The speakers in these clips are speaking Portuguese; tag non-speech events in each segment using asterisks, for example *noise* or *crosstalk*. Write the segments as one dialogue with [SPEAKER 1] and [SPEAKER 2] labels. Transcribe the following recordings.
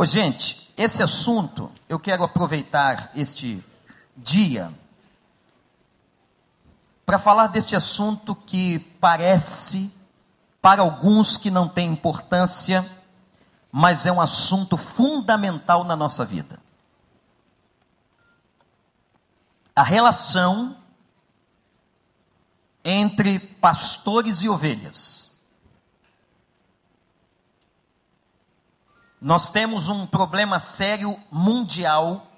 [SPEAKER 1] Ô, gente, esse assunto, eu quero aproveitar este dia para falar deste assunto que parece, para alguns, que não tem importância, mas é um assunto fundamental na nossa vida. A relação entre pastores e ovelhas. Nós temos um problema sério mundial,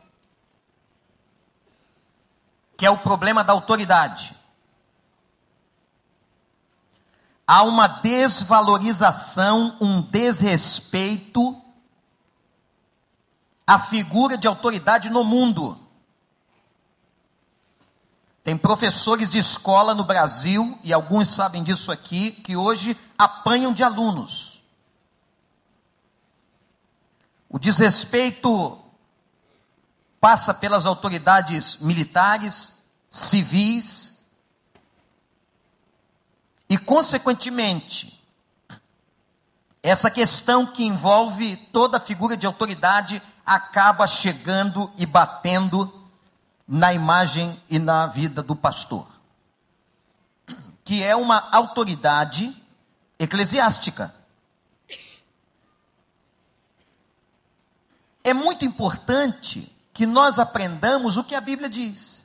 [SPEAKER 1] que é o problema da autoridade. Há uma desvalorização, um desrespeito à figura de autoridade no mundo. Tem professores de escola no Brasil, e alguns sabem disso aqui, que hoje apanham de alunos. O desrespeito passa pelas autoridades militares, civis, e, consequentemente, essa questão que envolve toda a figura de autoridade acaba chegando e batendo na imagem e na vida do pastor, que é uma autoridade eclesiástica. É muito importante que nós aprendamos o que a Bíblia diz.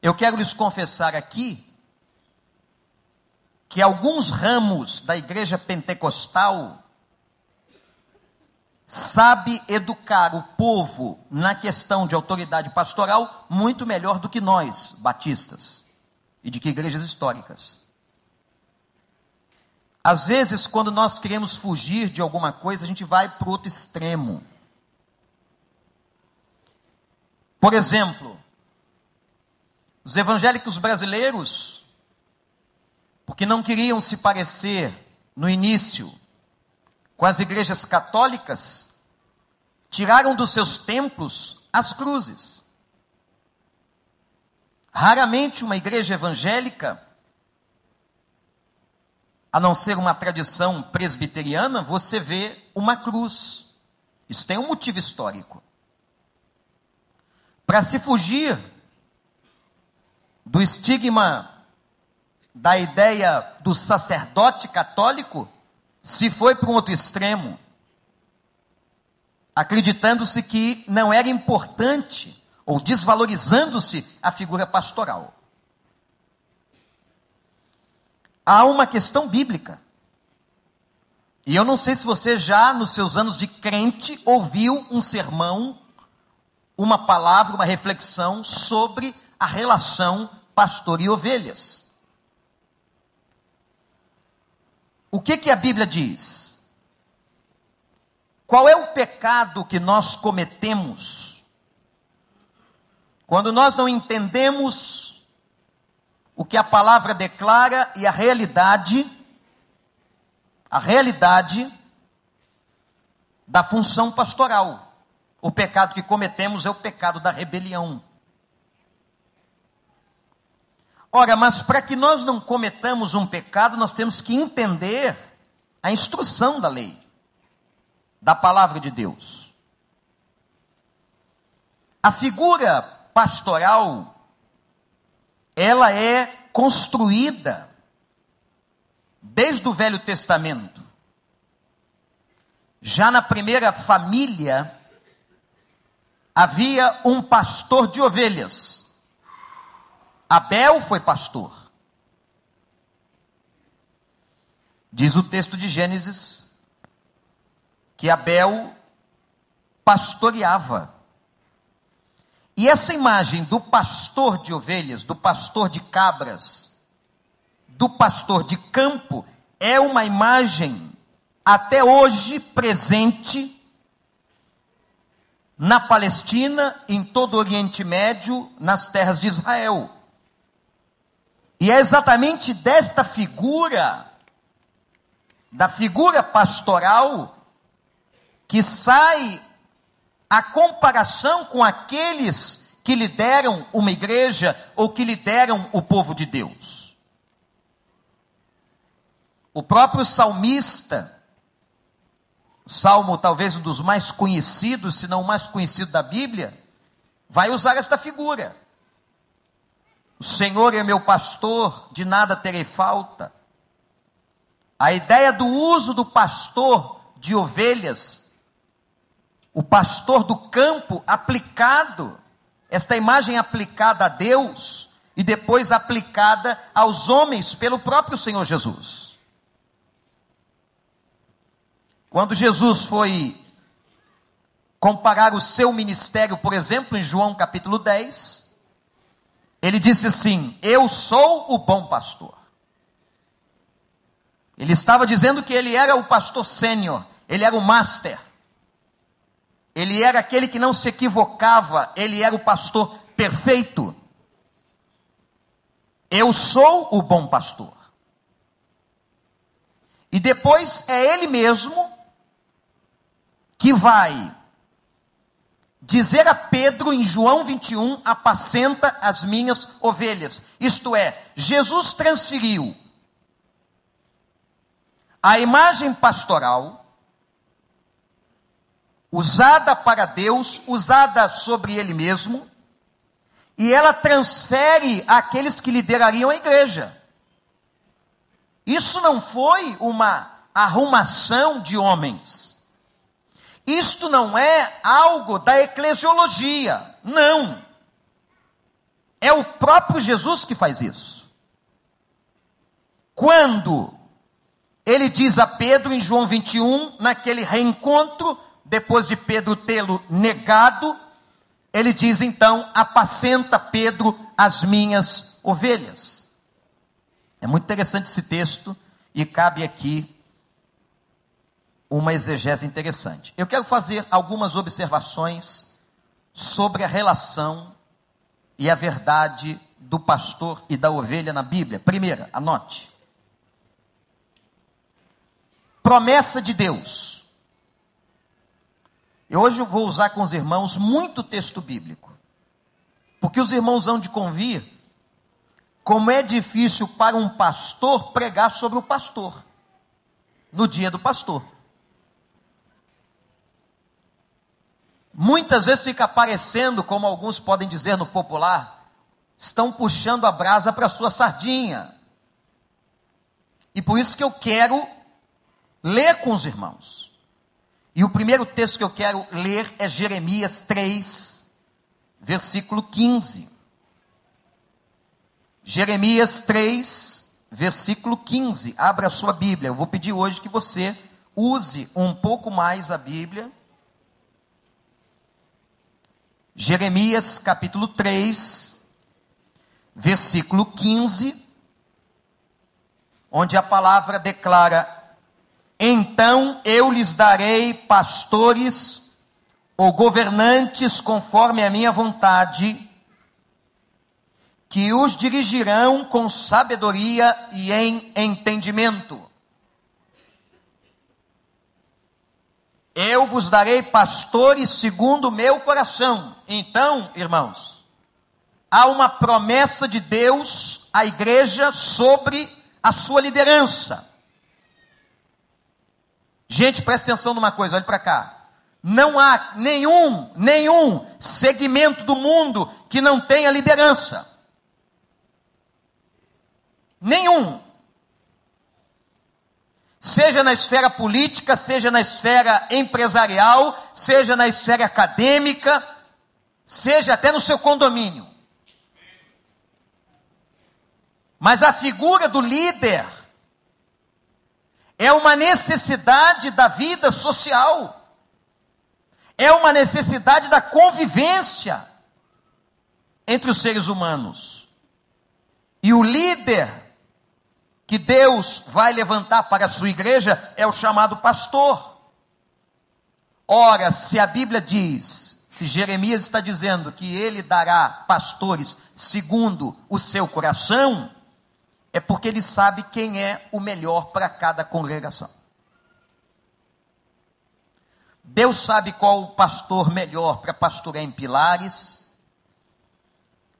[SPEAKER 1] Eu quero lhes confessar aqui que alguns ramos da igreja pentecostal sabe educar o povo na questão de autoridade pastoral muito melhor do que nós, batistas, e de que igrejas históricas. Às vezes, quando nós queremos fugir de alguma coisa, a gente vai para outro extremo. Por exemplo, os evangélicos brasileiros, porque não queriam se parecer no início com as igrejas católicas, tiraram dos seus templos as cruzes. Raramente uma igreja evangélica, a não ser uma tradição presbiteriana, você vê uma cruz. Isso tem um motivo histórico. Para se fugir do estigma da ideia do sacerdote católico, se foi para um outro extremo, acreditando-se que não era importante ou desvalorizando-se a figura pastoral. Há uma questão bíblica. E eu não sei se você já, nos seus anos de crente, ouviu um sermão, uma palavra, uma reflexão sobre a relação pastor e ovelhas. O que, que a Bíblia diz? Qual é o pecado que nós cometemos quando nós não entendemos o que a palavra declara e a realidade, a realidade da função pastoral? O pecado que cometemos é o pecado da rebelião. Ora, mas para que nós não cometamos um pecado, nós temos que entender a instrução da lei, da palavra de Deus. A figura pastoral, ela é construída desde o Velho Testamento. Já na primeira família, havia um pastor de ovelhas Abel foi pastor. Diz o texto de Gênesis que Abel pastoreava. E essa imagem do pastor de ovelhas, do pastor de cabras, do pastor de campo, é uma imagem até hoje presente na Palestina, em todo o Oriente Médio, nas terras de Israel. E é exatamente desta figura, da figura pastoral, que sai a comparação com aqueles que lideram uma igreja ou que lideram o povo de Deus. O próprio salmista, salmo talvez um dos mais conhecidos, se não o mais conhecido da Bíblia, vai usar esta figura. O Senhor é meu pastor, de nada terei falta. A ideia do uso do pastor de ovelhas, o pastor do campo aplicado, esta imagem aplicada a Deus e depois aplicada aos homens pelo próprio Senhor Jesus. Quando Jesus foi comparar o seu ministério, por exemplo, em João capítulo 10, ele disse assim: Eu sou o bom pastor. Ele estava dizendo que ele era o pastor sênior, ele era o master. Ele era aquele que não se equivocava, ele era o pastor perfeito. Eu sou o bom pastor. E depois é ele mesmo que vai dizer a Pedro em João 21: apacenta as minhas ovelhas. Isto é, Jesus transferiu a imagem pastoral usada para Deus, usada sobre ele mesmo, e ela transfere àqueles que liderariam a igreja. Isso não foi uma arrumação de homens. Isto não é algo da eclesiologia. Não. É o próprio Jesus que faz isso. Quando ele diz a Pedro em João 21, naquele reencontro, depois de Pedro tê-lo negado, ele diz então: apacenta Pedro as minhas ovelhas. É muito interessante esse texto e cabe aqui uma exegese interessante. Eu quero fazer algumas observações sobre a relação e a verdade do pastor e da ovelha na Bíblia. Primeira, anote. Promessa de Deus e hoje eu vou usar com os irmãos muito texto bíblico. Porque os irmãos hão de convir como é difícil para um pastor pregar sobre o pastor, no dia do pastor. Muitas vezes fica parecendo, como alguns podem dizer no popular, estão puxando a brasa para sua sardinha. E por isso que eu quero ler com os irmãos. E o primeiro texto que eu quero ler é Jeremias 3, versículo 15. Jeremias 3, versículo 15. Abra a sua Bíblia. Eu vou pedir hoje que você use um pouco mais a Bíblia. Jeremias capítulo 3, versículo 15, onde a palavra declara: então eu lhes darei pastores ou governantes conforme a minha vontade, que os dirigirão com sabedoria e em entendimento. Eu vos darei pastores segundo o meu coração. Então, irmãos, há uma promessa de Deus à igreja sobre a sua liderança. Gente, presta atenção numa coisa, olhe para cá. Não há nenhum, nenhum segmento do mundo que não tenha liderança. Nenhum. Seja na esfera política, seja na esfera empresarial, seja na esfera acadêmica, seja até no seu condomínio. Mas a figura do líder é uma necessidade da vida social, é uma necessidade da convivência entre os seres humanos. E o líder que Deus vai levantar para a sua igreja é o chamado pastor. Ora, se a Bíblia diz, se Jeremias está dizendo que ele dará pastores segundo o seu coração, é porque ele sabe quem é o melhor para cada congregação. Deus sabe qual o pastor melhor para pastorear em Pilares,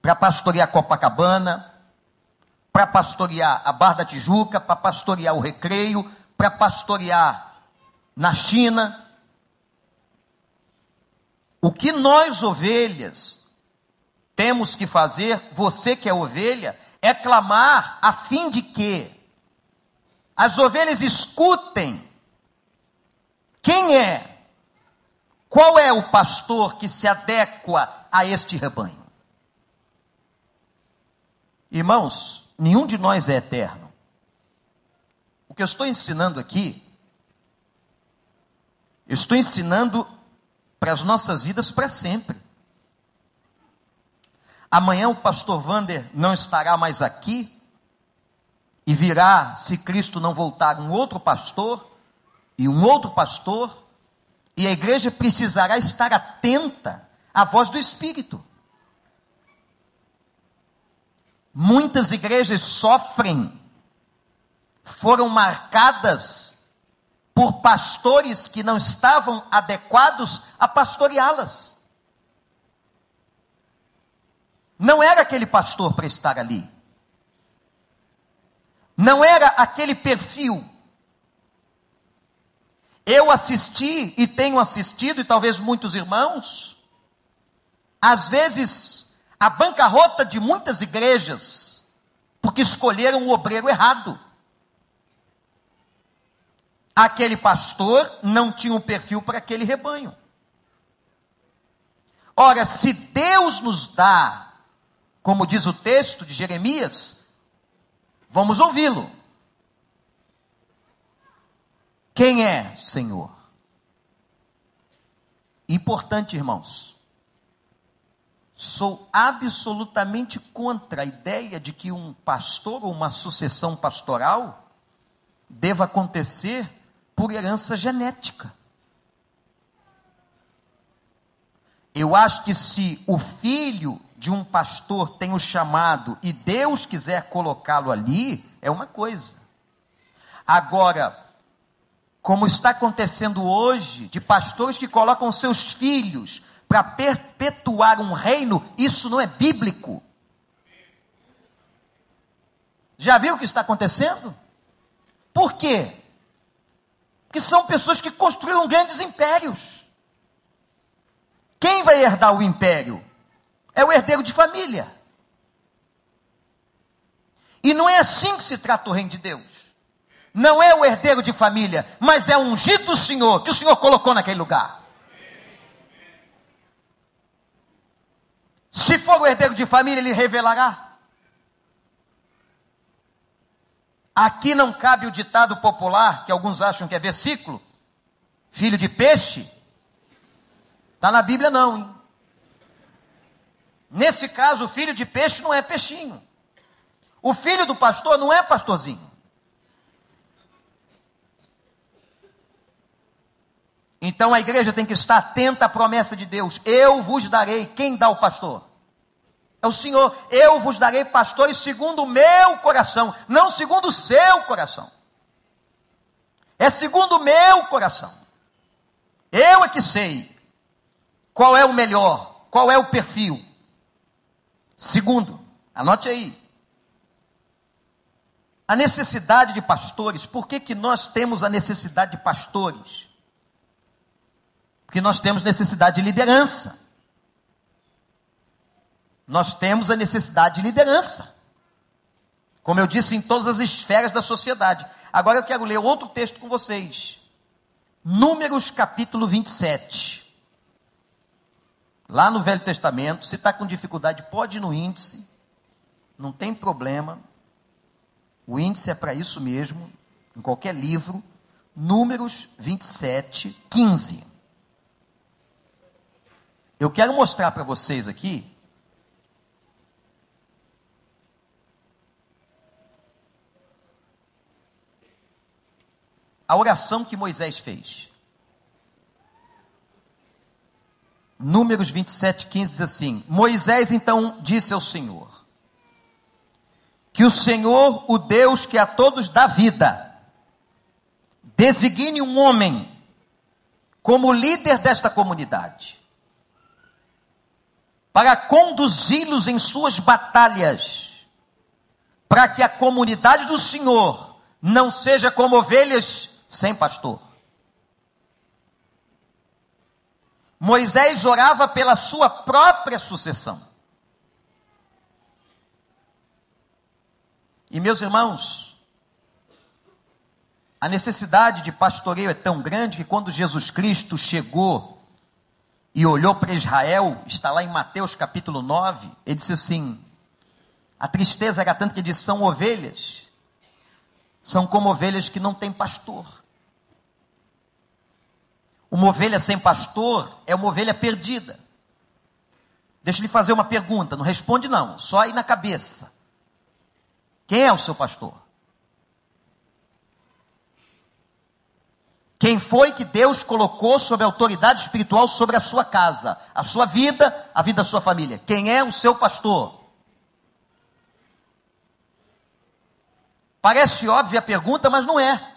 [SPEAKER 1] para pastorear Copacabana, para pastorear a Barra da Tijuca, para pastorear o Recreio, para pastorear na China. O que nós, ovelhas, temos que fazer, você que é ovelha, é clamar a fim de que as ovelhas escutem quem é, qual é o pastor que se adequa a este rebanho. Irmãos, nenhum de nós é eterno. O que eu estou ensinando aqui, eu estou ensinando para as nossas vidas para sempre. Amanhã o pastor Vander não estará mais aqui e virá, se Cristo não voltar, um outro pastor e um outro pastor, e a igreja precisará estar atenta à voz do Espírito. Muitas igrejas sofrem, foram marcadas por pastores que não estavam adequados a pastoreá-las. Não era aquele pastor para estar ali. Não era aquele perfil. Eu assisti e tenho assistido, e talvez muitos irmãos, às vezes, a bancarrota de muitas igrejas, porque escolheram o obreiro errado. Aquele pastor não tinha um perfil para aquele rebanho. Ora, se Deus nos dá como diz o texto de Jeremias, vamos ouvi-lo. Quem é Senhor? Importante, irmãos. Sou absolutamente contra a ideia de que um pastor ou uma sucessão pastoral deva acontecer por herança genética. Eu acho que se o filho de um pastor tem o chamado e Deus quiser colocá-lo ali, é uma coisa. Agora, como está acontecendo hoje, de pastores que colocam seus filhos para perpetuar um reino, isso não é bíblico. Já viu o que está acontecendo? Por quê? Porque são pessoas que construíram grandes impérios. Quem vai herdar o império? É o herdeiro de família. E não é assim que se trata o reino de Deus. Não é o herdeiro de família, mas é ungido do Senhor, que o Senhor colocou naquele lugar. Se for o herdeiro de família, ele revelará. Aqui não cabe o ditado popular, que alguns acham que é versículo, filho de peixe. Está na Bíblia, não. Hein? Nesse caso, o filho de peixe não é peixinho. O filho do pastor não é pastorzinho. Então a igreja tem que estar atenta à promessa de Deus. Eu vos darei. Quem dá o pastor? É o Senhor. Eu vos darei pastores segundo o meu coração, não segundo o seu coração. É segundo o meu coração. Eu é que sei qual é o melhor, qual é o perfil. Segundo, anote aí. A necessidade de pastores. Por que, que nós temos a necessidade de pastores? Porque nós temos necessidade de liderança. Nós temos a necessidade de liderança. Como eu disse, em todas as esferas da sociedade. Agora eu quero ler outro texto com vocês. Números capítulo 27. Lá no Velho Testamento, se está com dificuldade, pode ir no índice, não tem problema. O índice é para isso mesmo, em qualquer livro. Números 27, 15. Eu quero mostrar para vocês aqui a oração que Moisés fez. Números 27, 15 diz assim: Moisés então disse ao Senhor: Que o Senhor, o Deus que a todos dá vida, designe um homem como líder desta comunidade, para conduzi-los em suas batalhas, para que a comunidade do Senhor não seja como ovelhas sem pastor Moisés orava pela sua própria sucessão. E meus irmãos, a necessidade de pastoreio é tão grande que quando Jesus Cristo chegou e olhou para Israel, está lá em Mateus capítulo 9, ele disse assim: a tristeza era tanto que disse: são ovelhas, são como ovelhas que não têm pastor. Uma ovelha sem pastor é uma ovelha perdida. Deixa eu lhe fazer uma pergunta, não responde não, só aí na cabeça. Quem é o seu pastor? Quem foi que Deus colocou sob autoridade espiritual sobre a sua casa, a sua vida, a vida da sua família? Quem é o seu pastor? Parece óbvia a pergunta, mas não é.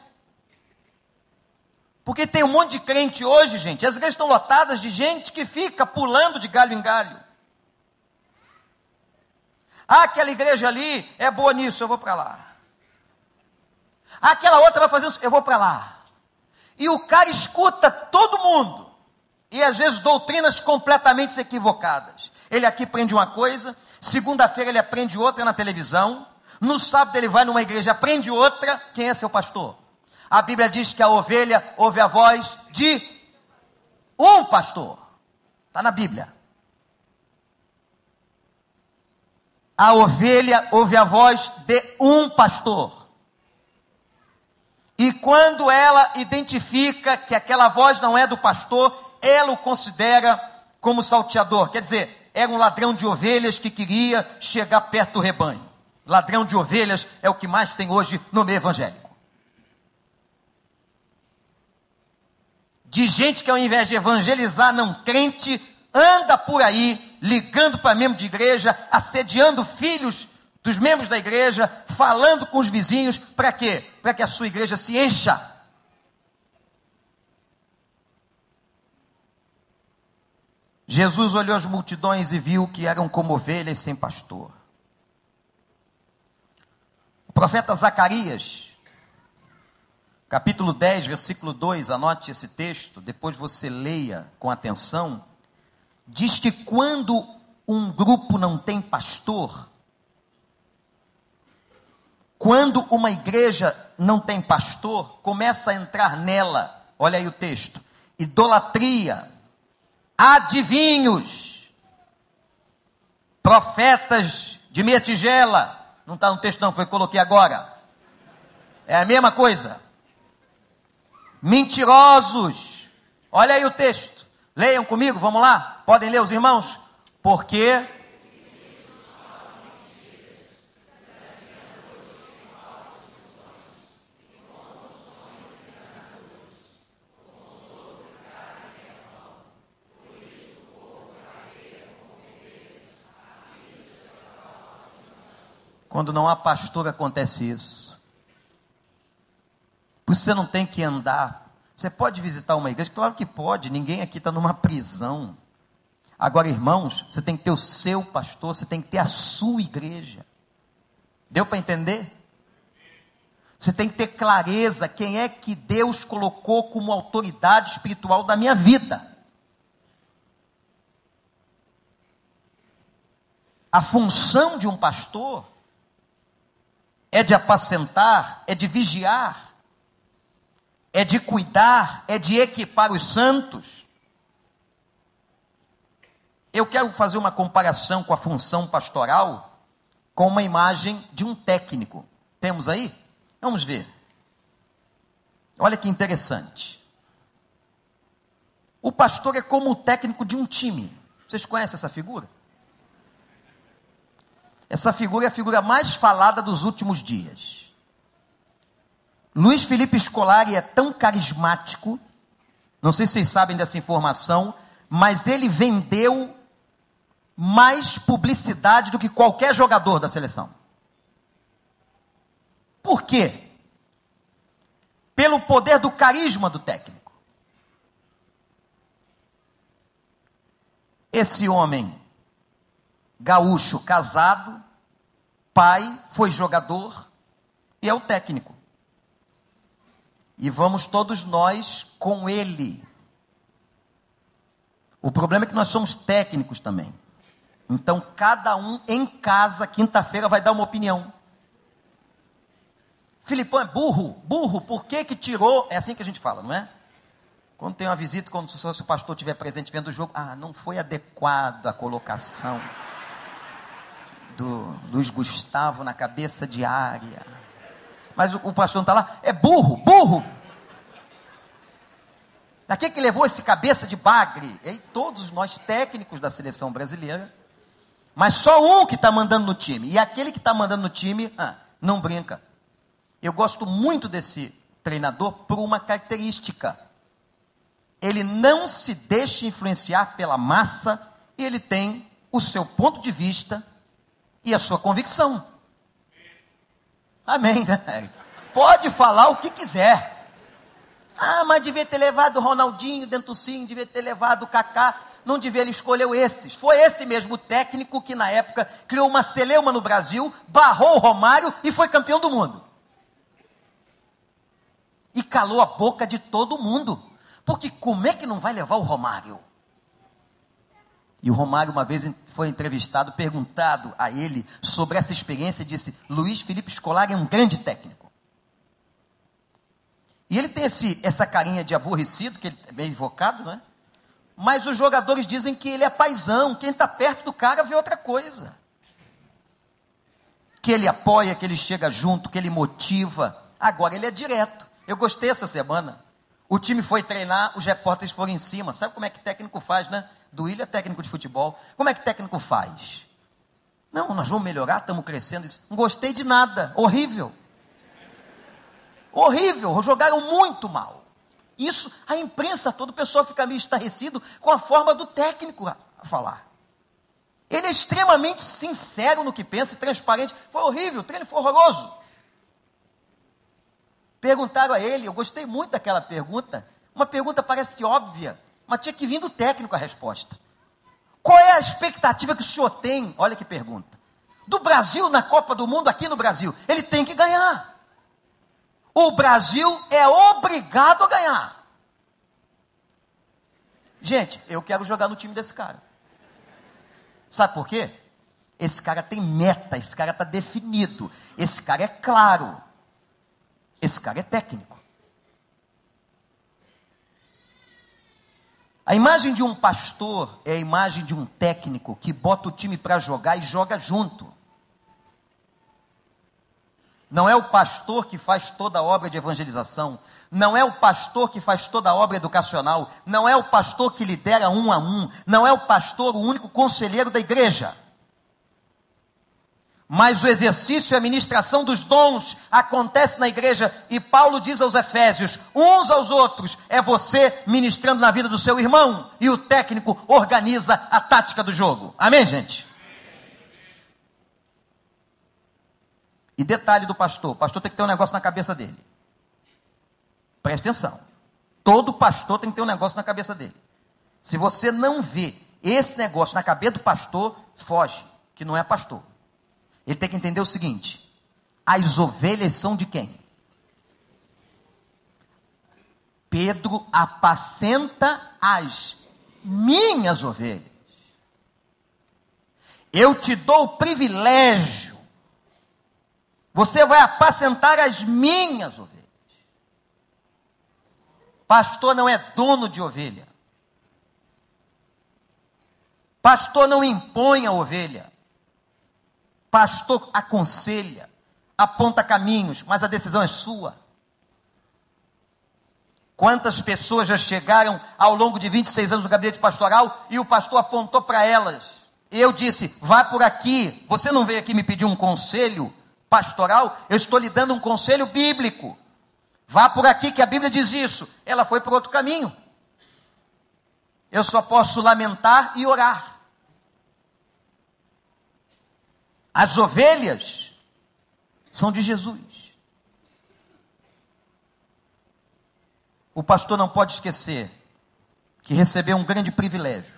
[SPEAKER 1] Porque tem um monte de crente hoje, gente, as igrejas estão lotadas de gente que fica pulando de galho em galho. Ah, aquela igreja ali é boa nisso, eu vou para lá. Ah, aquela outra vai fazer isso, eu vou para lá. E o cara escuta todo mundo. E às vezes doutrinas completamente equivocadas. Ele aqui aprende uma coisa, segunda-feira ele aprende outra na televisão, no sábado ele vai numa igreja, aprende outra. Quem é seu pastor? A Bíblia diz que a ovelha ouve a voz de um pastor. Está na Bíblia. A ovelha ouve a voz de um pastor. E quando ela identifica que aquela voz não é do pastor, ela o considera como salteador. Quer dizer, era um ladrão de ovelhas que queria chegar perto do rebanho. Ladrão de ovelhas é o que mais tem hoje no meio evangélico. De gente que ao invés de evangelizar não crente, anda por aí ligando para membro de igreja, assediando filhos dos membros da igreja, falando com os vizinhos, para quê? Para que a sua igreja se encha. Jesus olhou as multidões e viu que eram como ovelhas sem pastor. O profeta Zacarias, capítulo 10, versículo 2, anote esse texto, depois você leia com atenção diz que quando um grupo não tem pastor, quando uma igreja não tem pastor, começa a entrar nela, olha aí o texto: idolatria, adivinhos, profetas de meia tigela, não está no texto, não, foi coloquei agora. É a mesma coisa. Mentirosos, olha aí o texto. Leiam comigo, vamos lá? Podem ler os irmãos? Porque Quando não há pastor, acontece isso. Você não tem que andar você pode visitar uma igreja? Claro que pode, ninguém aqui está numa prisão. Agora, irmãos, você tem que ter o seu pastor, você tem que ter a sua igreja. Deu para entender? Você tem que ter clareza quem é que Deus colocou como autoridade espiritual da minha vida. A função de um pastor é de apacentar, é de vigiar, é de cuidar, é de equipar os santos. Eu quero fazer uma comparação com a função pastoral com uma imagem de um técnico. Temos aí? Vamos ver. Olha que interessante. O pastor é como o técnico de um time. Vocês conhecem essa figura? Essa figura é a figura mais falada dos últimos dias. Luiz Felipe Scolari é tão carismático, não sei se vocês sabem dessa informação, mas ele vendeu mais publicidade do que qualquer jogador da seleção. Por quê? Pelo poder do carisma do técnico. Esse homem, gaúcho, casado, pai, foi jogador e é o técnico e vamos todos nós com ele. O problema é que nós somos técnicos também. Então, cada um em casa, quinta-feira, vai dar uma opinião. Filipão é burro, burro, por que que tirou? É assim que a gente fala, não é? Quando tem uma visita, quando se o pastor estiver presente vendo o jogo, ah, não foi adequada a colocação do Luiz Gustavo na cabeça de área. Mas o, o pastor não está lá, é burro, burro. Daqui que levou esse cabeça de bagre? E todos nós técnicos da seleção brasileira, mas só um que está mandando no time. E aquele que está mandando no time, ah, não brinca. Eu gosto muito desse treinador por uma característica. Ele não se deixa influenciar pela massa e ele tem o seu ponto de vista e a sua convicção. Amém. Né? Pode falar o que quiser. Ah, mas devia ter levado o Ronaldinho sim, devia ter levado o Kaká. Não devia, ele escolheu esses. Foi esse mesmo técnico que na época criou uma celeuma no Brasil, barrou o Romário e foi campeão do mundo e calou a boca de todo mundo. Porque como é que não vai levar o Romário? E o Romário, uma vez foi entrevistado, perguntado a ele sobre essa experiência, disse: Luiz Felipe Scolari é um grande técnico. E ele tem esse, essa carinha de aborrecido, que ele é bem invocado, né? Mas os jogadores dizem que ele é paisão, quem está perto do cara vê outra coisa. Que ele apoia, que ele chega junto, que ele motiva. Agora ele é direto. Eu gostei essa semana. O time foi treinar, os repórteres foram em cima. Sabe como é que técnico faz, né? Do é técnico de futebol. Como é que técnico faz? Não, nós vamos melhorar, estamos crescendo. Não gostei de nada. Horrível. Horrível. Jogaram muito mal. Isso, a imprensa toda, o pessoal fica meio estarrecido com a forma do técnico a falar. Ele é extremamente sincero no que pensa e transparente. Foi horrível, o treino foi horroroso. Perguntaram a ele, eu gostei muito daquela pergunta. Uma pergunta parece óbvia, mas tinha que vir do técnico a resposta. Qual é a expectativa que o senhor tem? Olha que pergunta. Do Brasil na Copa do Mundo, aqui no Brasil. Ele tem que ganhar. O Brasil é obrigado a ganhar. Gente, eu quero jogar no time desse cara. Sabe por quê? Esse cara tem meta, esse cara está definido, esse cara é claro. Esse cara é técnico. A imagem de um pastor é a imagem de um técnico que bota o time para jogar e joga junto. Não é o pastor que faz toda a obra de evangelização, não é o pastor que faz toda a obra educacional, não é o pastor que lidera um a um, não é o pastor o único conselheiro da igreja. Mas o exercício e a ministração dos dons acontece na igreja e Paulo diz aos Efésios: uns aos outros, é você ministrando na vida do seu irmão e o técnico organiza a tática do jogo. Amém, gente? E detalhe do pastor: o pastor tem que ter um negócio na cabeça dele. Preste atenção. Todo pastor tem que ter um negócio na cabeça dele. Se você não vê esse negócio na cabeça do pastor, foge, que não é pastor. Ele tem que entender o seguinte: as ovelhas são de quem? Pedro apacenta as minhas ovelhas. Eu te dou o privilégio. Você vai apacentar as minhas ovelhas. Pastor não é dono de ovelha. Pastor não impõe a ovelha. Pastor aconselha, aponta caminhos, mas a decisão é sua. Quantas pessoas já chegaram ao longo de 26 anos no gabinete pastoral e o pastor apontou para elas. Eu disse: vá por aqui. Você não veio aqui me pedir um conselho pastoral? Eu estou lhe dando um conselho bíblico. Vá por aqui que a Bíblia diz isso. Ela foi por outro caminho. Eu só posso lamentar e orar. As ovelhas são de Jesus. O pastor não pode esquecer que recebeu um grande privilégio,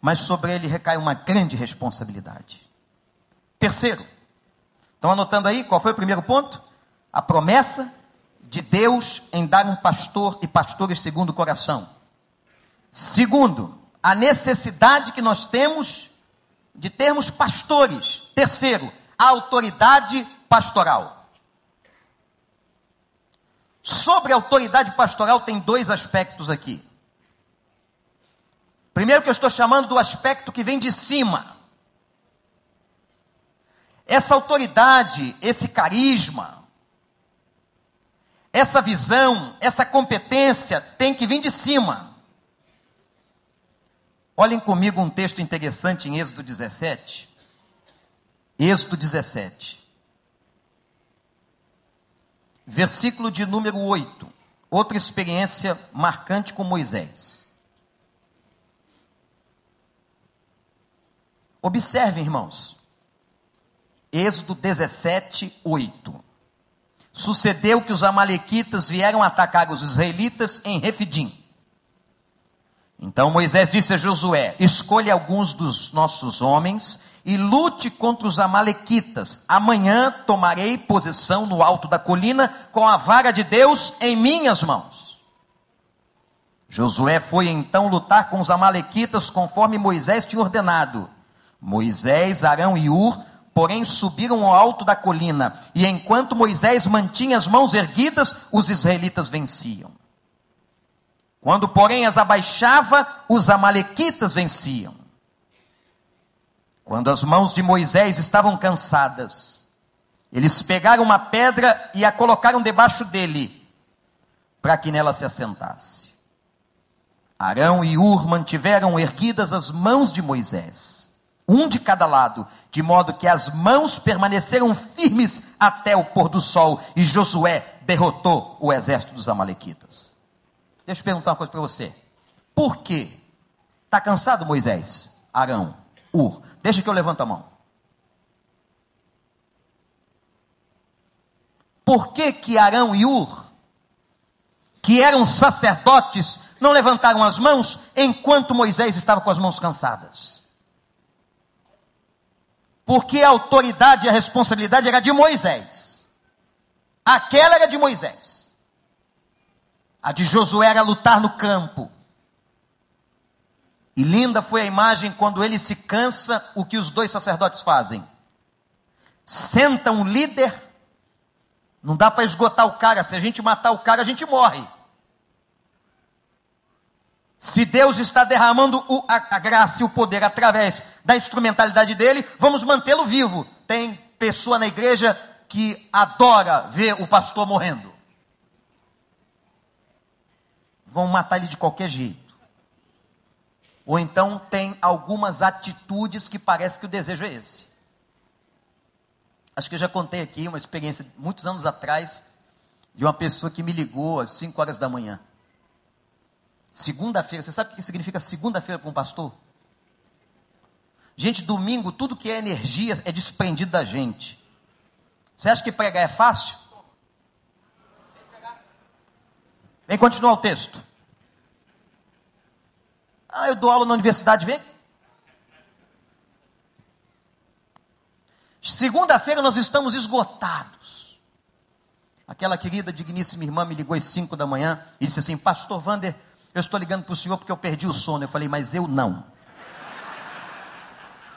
[SPEAKER 1] mas sobre ele recai uma grande responsabilidade. Terceiro, estão anotando aí qual foi o primeiro ponto? A promessa de Deus em dar um pastor e pastores segundo o coração. Segundo, a necessidade que nós temos de termos pastores. Terceiro, a autoridade pastoral. Sobre a autoridade pastoral, tem dois aspectos aqui. Primeiro, que eu estou chamando do aspecto que vem de cima. Essa autoridade, esse carisma, essa visão, essa competência tem que vir de cima. Olhem comigo um texto interessante em Êxodo 17. Êxodo 17. Versículo de número 8. Outra experiência marcante com Moisés. Observem, irmãos. Êxodo 17, 8. Sucedeu que os amalequitas vieram atacar os israelitas em Refidim. Então Moisés disse a Josué: Escolha alguns dos nossos homens e lute contra os amalequitas. Amanhã tomarei posição no alto da colina com a vara de Deus em minhas mãos. Josué foi então lutar com os amalequitas conforme Moisés tinha ordenado. Moisés, Arão e Ur porém subiram ao alto da colina, e enquanto Moisés mantinha as mãos erguidas, os israelitas venciam. Quando, porém, as abaixava, os amalequitas venciam. Quando as mãos de Moisés estavam cansadas, eles pegaram uma pedra e a colocaram debaixo dele, para que nela se assentasse. Arão e Ur mantiveram erguidas as mãos de Moisés um de cada lado, de modo que as mãos permaneceram firmes até o pôr do sol, e Josué derrotou o exército dos Amalequitas. Deixa eu perguntar uma coisa para você. Por quê? Está cansado, Moisés? Arão, Ur. Deixa que eu levanto a mão. Por que que Arão e Ur, que eram sacerdotes, não levantaram as mãos enquanto Moisés estava com as mãos cansadas? porque a autoridade e a responsabilidade era de Moisés. Aquela era de Moisés. A de Josué era lutar no campo. E linda foi a imagem quando ele se cansa, o que os dois sacerdotes fazem. Senta um líder, não dá para esgotar o cara, se a gente matar o cara, a gente morre. Se Deus está derramando o, a, a graça e o poder através da instrumentalidade dele, vamos mantê-lo vivo. Tem pessoa na igreja que adora ver o pastor morrendo. Vão matar ele de qualquer jeito. Ou então tem algumas atitudes que parece que o desejo é esse. Acho que eu já contei aqui uma experiência muitos anos atrás de uma pessoa que me ligou às 5 horas da manhã. Segunda-feira, você sabe o que significa segunda-feira para um pastor? Gente, domingo, tudo que é energia é desprendido da gente. Você acha que pregar é fácil? Vem continuar o texto. Ah, eu dou aula na universidade, vem. Segunda-feira nós estamos esgotados. Aquela querida, digníssima irmã me ligou às 5 da manhã e disse assim: Pastor Vander, eu estou ligando para o senhor porque eu perdi o sono. Eu falei, mas eu não.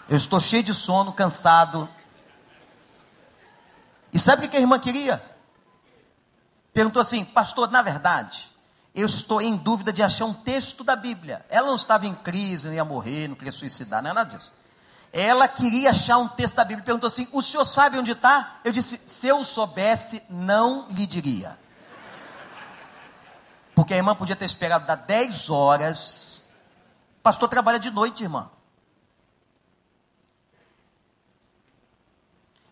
[SPEAKER 1] Eu estou cheio de sono, cansado. E sabe o que a irmã queria? Perguntou assim, pastor, na verdade, eu estou em dúvida de achar um texto da Bíblia. Ela não estava em crise, não ia morrer, não queria suicidar, não é nada disso. Ela queria achar um texto da Bíblia. Perguntou assim: o senhor sabe onde está? Eu disse: se eu soubesse, não lhe diria. Porque a irmã podia ter esperado dar 10 horas. Pastor trabalha de noite, irmã.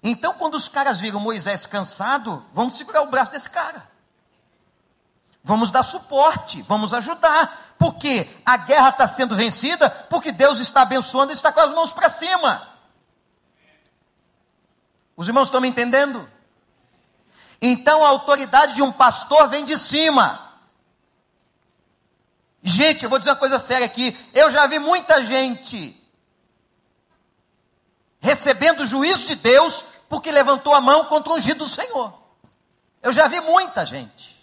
[SPEAKER 1] Então, quando os caras viram Moisés cansado, vamos segurar o braço desse cara. Vamos dar suporte, vamos ajudar. Porque a guerra está sendo vencida, porque Deus está abençoando e está com as mãos para cima. Os irmãos estão me entendendo? Então a autoridade de um pastor vem de cima. Gente, eu vou dizer uma coisa séria aqui. Eu já vi muita gente recebendo o juízo de Deus porque levantou a mão contra o ungido do Senhor. Eu já vi muita gente.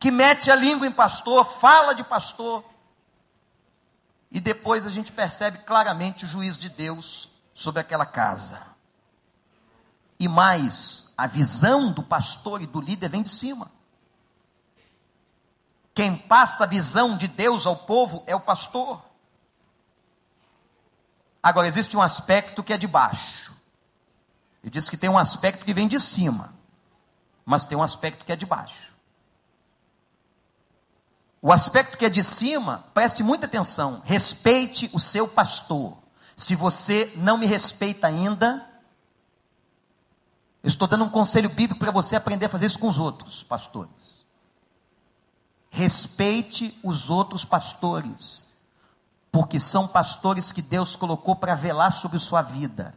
[SPEAKER 1] Que mete a língua em pastor, fala de pastor. E depois a gente percebe claramente o juízo de Deus sobre aquela casa. E mais, a visão do pastor e do líder vem de cima. Quem passa a visão de Deus ao povo é o pastor. Agora, existe um aspecto que é de baixo. Ele diz que tem um aspecto que vem de cima, mas tem um aspecto que é de baixo. O aspecto que é de cima, preste muita atenção, respeite o seu pastor. Se você não me respeita ainda, eu estou dando um conselho bíblico para você aprender a fazer isso com os outros pastores. Respeite os outros pastores, porque são pastores que Deus colocou para velar sobre sua vida.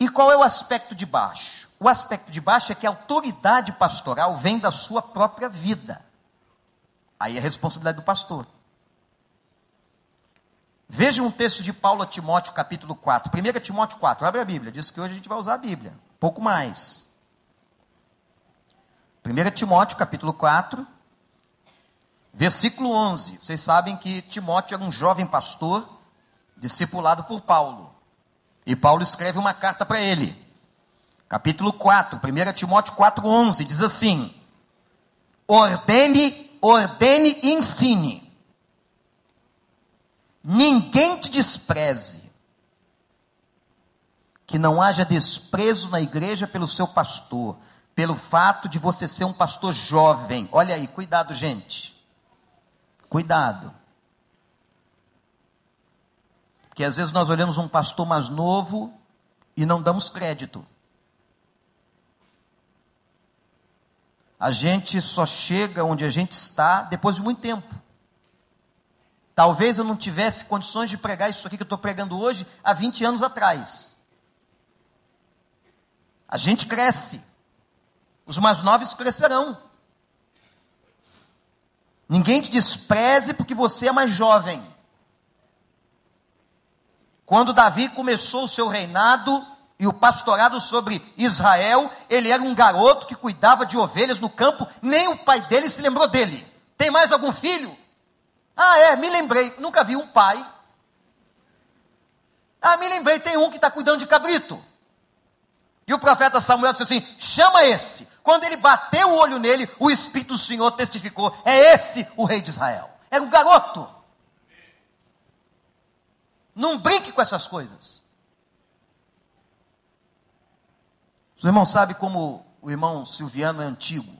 [SPEAKER 1] E qual é o aspecto de baixo? O aspecto de baixo é que a autoridade pastoral vem da sua própria vida. Aí é responsabilidade do pastor. Veja um texto de Paulo a Timóteo, capítulo 4. 1 Timóteo 4, abre a Bíblia. Diz que hoje a gente vai usar a Bíblia. Pouco mais. 1 Timóteo, capítulo 4, versículo 11. Vocês sabem que Timóteo era um jovem pastor, discipulado por Paulo. E Paulo escreve uma carta para ele. Capítulo 4, 1 Timóteo 4, 11, diz assim: Ordene, ordene e ensine. Ninguém te despreze. Que não haja desprezo na igreja pelo seu pastor, pelo fato de você ser um pastor jovem. Olha aí, cuidado, gente. Cuidado. Que às vezes nós olhamos um pastor mais novo e não damos crédito. A gente só chega onde a gente está depois de muito tempo. Talvez eu não tivesse condições de pregar isso aqui que eu estou pregando hoje há 20 anos atrás. A gente cresce. Os mais novos crescerão. Ninguém te despreze porque você é mais jovem. Quando Davi começou o seu reinado e o pastorado sobre Israel, ele era um garoto que cuidava de ovelhas no campo, nem o pai dele se lembrou dele. Tem mais algum filho? Ah, é, me lembrei, nunca vi um pai. Ah, me lembrei, tem um que está cuidando de cabrito. E o profeta Samuel disse assim: chama esse. Quando ele bateu o olho nele, o Espírito do Senhor testificou: é esse o rei de Israel. Era um garoto. Não brinque com essas coisas. Os irmãos sabem como o irmão Silviano é antigo.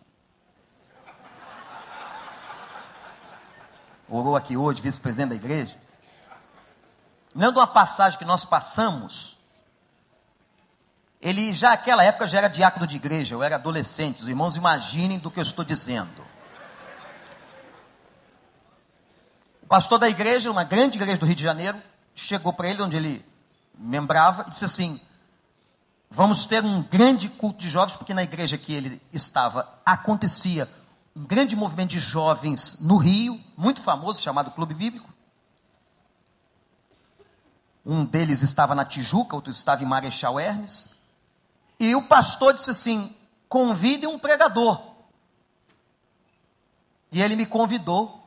[SPEAKER 1] Orou aqui hoje, vice-presidente da igreja. Lendo uma passagem que nós passamos, ele já naquela época já era diácono de igreja, eu era adolescente. Os irmãos imaginem do que eu estou dizendo. O pastor da igreja, uma grande igreja do Rio de Janeiro, chegou para ele, onde ele membrava, e disse assim: Vamos ter um grande culto de jovens, porque na igreja que ele estava acontecia um grande movimento de jovens no Rio, muito famoso, chamado Clube Bíblico. Um deles estava na Tijuca, outro estava em Marechal Hermes. E o pastor disse assim: convide um pregador. E ele me convidou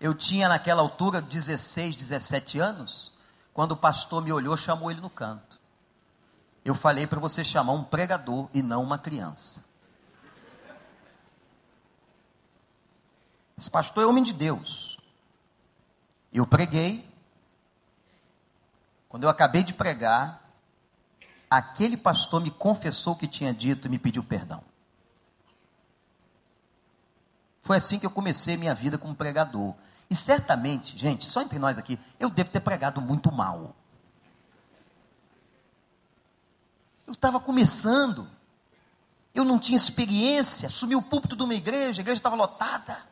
[SPEAKER 1] eu tinha naquela altura 16, 17 anos, quando o pastor me olhou, chamou ele no canto. Eu falei para você chamar um pregador e não uma criança. Esse pastor é homem de Deus. Eu preguei. Quando eu acabei de pregar, aquele pastor me confessou o que tinha dito e me pediu perdão. Foi assim que eu comecei minha vida como pregador. E certamente, gente, só entre nós aqui, eu devo ter pregado muito mal. Eu estava começando, eu não tinha experiência, assumi o púlpito de uma igreja, a igreja estava lotada.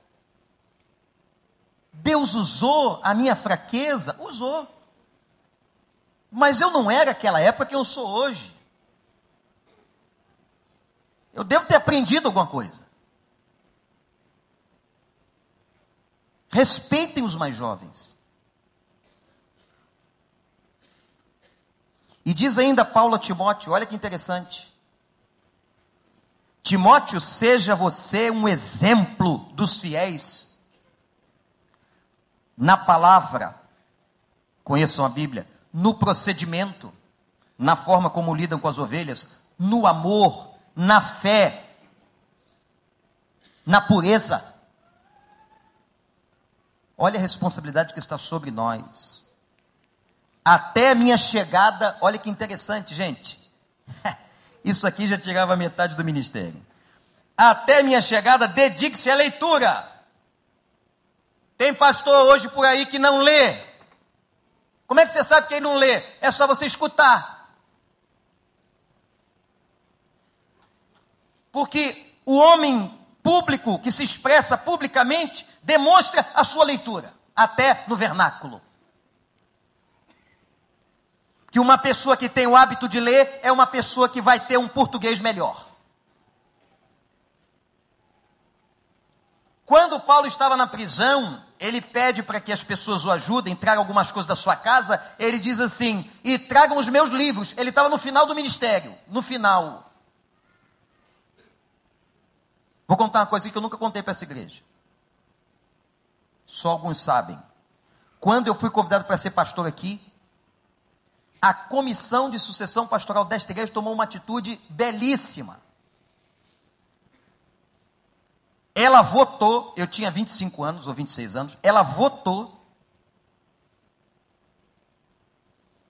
[SPEAKER 1] Deus usou a minha fraqueza, usou. Mas eu não era aquela época que eu sou hoje. Eu devo ter aprendido alguma coisa. Respeitem os mais jovens. E diz ainda Paulo a Timóteo, olha que interessante. Timóteo, seja você um exemplo dos fiéis na palavra, conheçam a Bíblia, no procedimento, na forma como lidam com as ovelhas, no amor, na fé, na pureza. Olha a responsabilidade que está sobre nós. Até a minha chegada, olha que interessante, gente. *laughs* Isso aqui já tirava metade do ministério. Até minha chegada, dedique-se à leitura. Tem pastor hoje por aí que não lê. Como é que você sabe que ele não lê? É só você escutar. Porque o homem público que se expressa publicamente demonstra a sua leitura, até no vernáculo. Que uma pessoa que tem o hábito de ler é uma pessoa que vai ter um português melhor. Quando Paulo estava na prisão, ele pede para que as pessoas o ajudem, tragam algumas coisas da sua casa. Ele diz assim: e tragam os meus livros. Ele estava no final do ministério, no final. Vou contar uma coisa que eu nunca contei para essa igreja. Só alguns sabem. Quando eu fui convidado para ser pastor aqui, a comissão de sucessão pastoral desta igreja tomou uma atitude belíssima. Ela votou, eu tinha 25 anos ou 26 anos, ela votou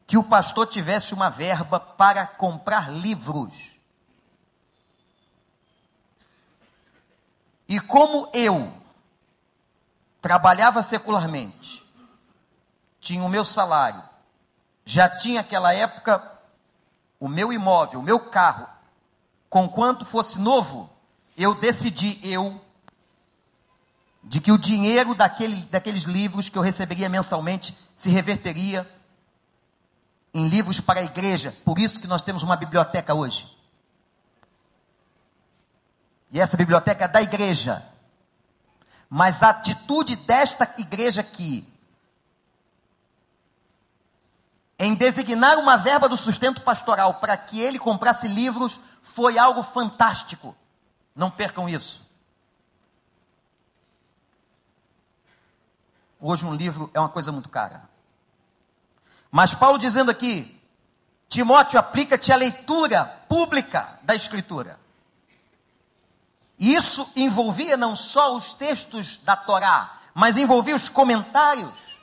[SPEAKER 1] que o pastor tivesse uma verba para comprar livros. E como eu trabalhava secularmente, tinha o meu salário, já tinha naquela época o meu imóvel, o meu carro, com quanto fosse novo, eu decidi, eu, de que o dinheiro daquele, daqueles livros que eu receberia mensalmente se reverteria em livros para a igreja. Por isso que nós temos uma biblioteca hoje. E essa biblioteca é da igreja. Mas a atitude desta igreja aqui, em designar uma verba do sustento pastoral para que ele comprasse livros, foi algo fantástico. Não percam isso. Hoje um livro é uma coisa muito cara. Mas Paulo dizendo aqui, Timóteo, aplica-te a leitura pública da Escritura. Isso envolvia não só os textos da Torá, mas envolvia os comentários.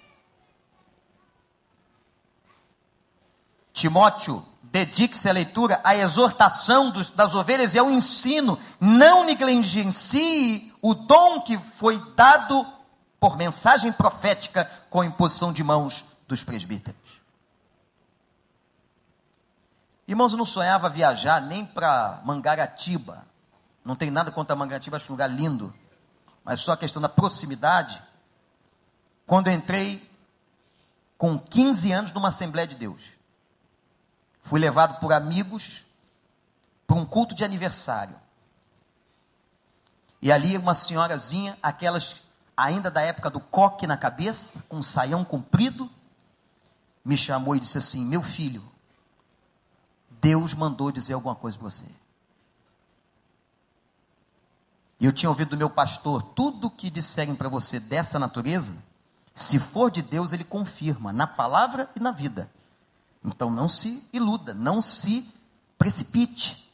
[SPEAKER 1] Timóteo, dedique-se à leitura, à exortação dos, das ovelhas e ao ensino. Não negligencie o dom que foi dado por mensagem profética com imposição de mãos dos presbíteros. Irmãos, eu não sonhava viajar nem para Mangaratiba. Não tem nada contra Mangaratiba, acho um lugar lindo. Mas só a questão da proximidade. Quando entrei com 15 anos numa Assembleia de Deus, fui levado por amigos para um culto de aniversário. E ali uma senhorazinha, aquelas ainda da época do coque na cabeça, com um saião comprido, me chamou e disse assim: Meu filho, Deus mandou dizer alguma coisa para você. E eu tinha ouvido do meu pastor: tudo que disserem para você dessa natureza, se for de Deus, ele confirma na palavra e na vida. Então não se iluda, não se precipite.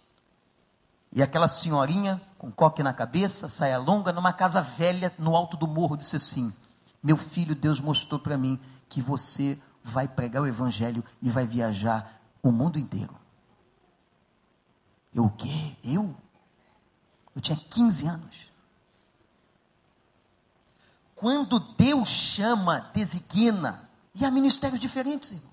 [SPEAKER 1] E aquela senhorinha com coque na cabeça, saia longa, numa casa velha no alto do morro, disse assim: Meu filho, Deus mostrou para mim que você vai pregar o evangelho e vai viajar o mundo inteiro. Eu o quê? Eu? Eu tinha 15 anos. Quando Deus chama, designa, e há ministérios diferentes, irmão.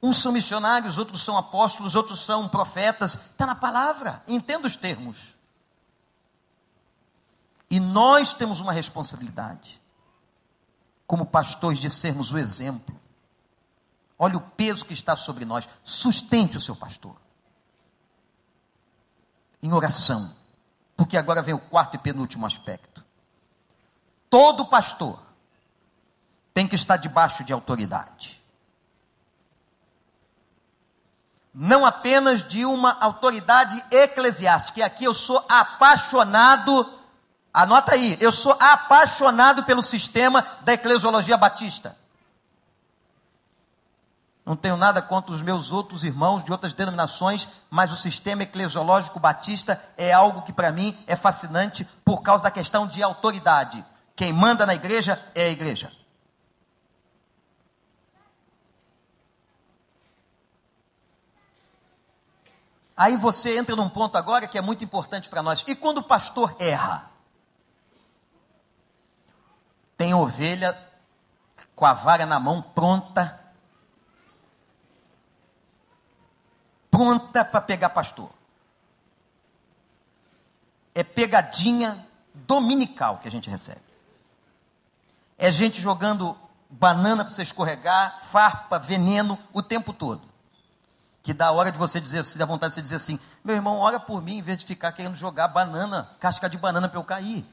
[SPEAKER 1] Uns são missionários, outros são apóstolos, outros são profetas. Está na palavra, entenda os termos. E nós temos uma responsabilidade, como pastores, de sermos o exemplo. Olha o peso que está sobre nós. Sustente o seu pastor. Em oração. Porque agora vem o quarto e penúltimo aspecto. Todo pastor tem que estar debaixo de autoridade. Não apenas de uma autoridade eclesiástica. E aqui eu sou apaixonado, anota aí, eu sou apaixonado pelo sistema da eclesiologia batista. Não tenho nada contra os meus outros irmãos de outras denominações, mas o sistema eclesiológico batista é algo que para mim é fascinante por causa da questão de autoridade. Quem manda na igreja é a igreja. Aí você entra num ponto agora que é muito importante para nós. E quando o pastor erra? Tem ovelha com a vara na mão pronta pronta para pegar pastor. É pegadinha dominical que a gente recebe. É gente jogando banana para você escorregar, farpa, veneno o tempo todo. Que dá hora de você dizer assim, dá vontade de você dizer assim: meu irmão, ora por mim, em vez de ficar querendo jogar banana, casca de banana para eu cair.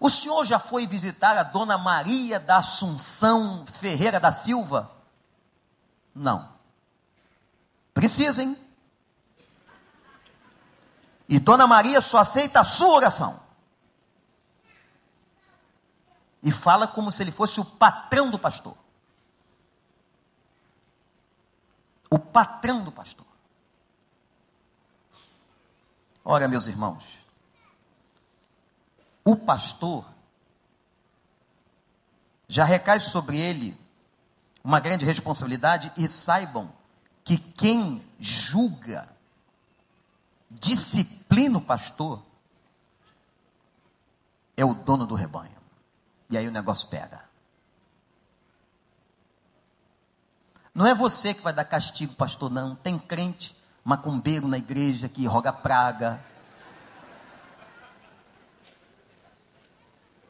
[SPEAKER 1] O senhor já foi visitar a dona Maria da Assunção Ferreira da Silva? Não. Precisa, hein? E Dona Maria só aceita a sua oração. E fala como se ele fosse o patrão do pastor. O patrão do pastor. Ora, meus irmãos, o pastor já recai sobre ele uma grande responsabilidade e saibam que quem julga, disciplina o pastor, é o dono do rebanho. E aí o negócio pega. Não é você que vai dar castigo, pastor, não. Tem crente macumbeiro na igreja que roga praga.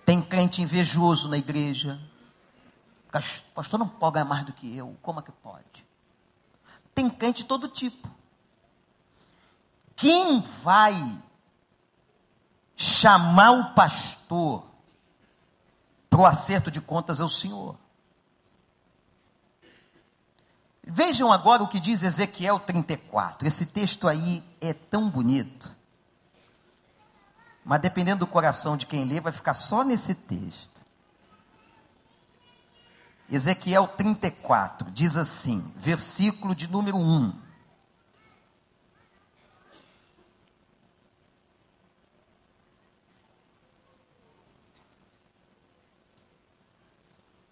[SPEAKER 1] Tem crente invejoso na igreja. Pastor não pode ganhar mais do que eu. Como é que pode? Tem crente de todo tipo. Quem vai chamar o pastor para o acerto de contas é o Senhor. Vejam agora o que diz Ezequiel 34. Esse texto aí é tão bonito. Mas dependendo do coração de quem lê, vai ficar só nesse texto. Ezequiel 34 diz assim, versículo de número 1.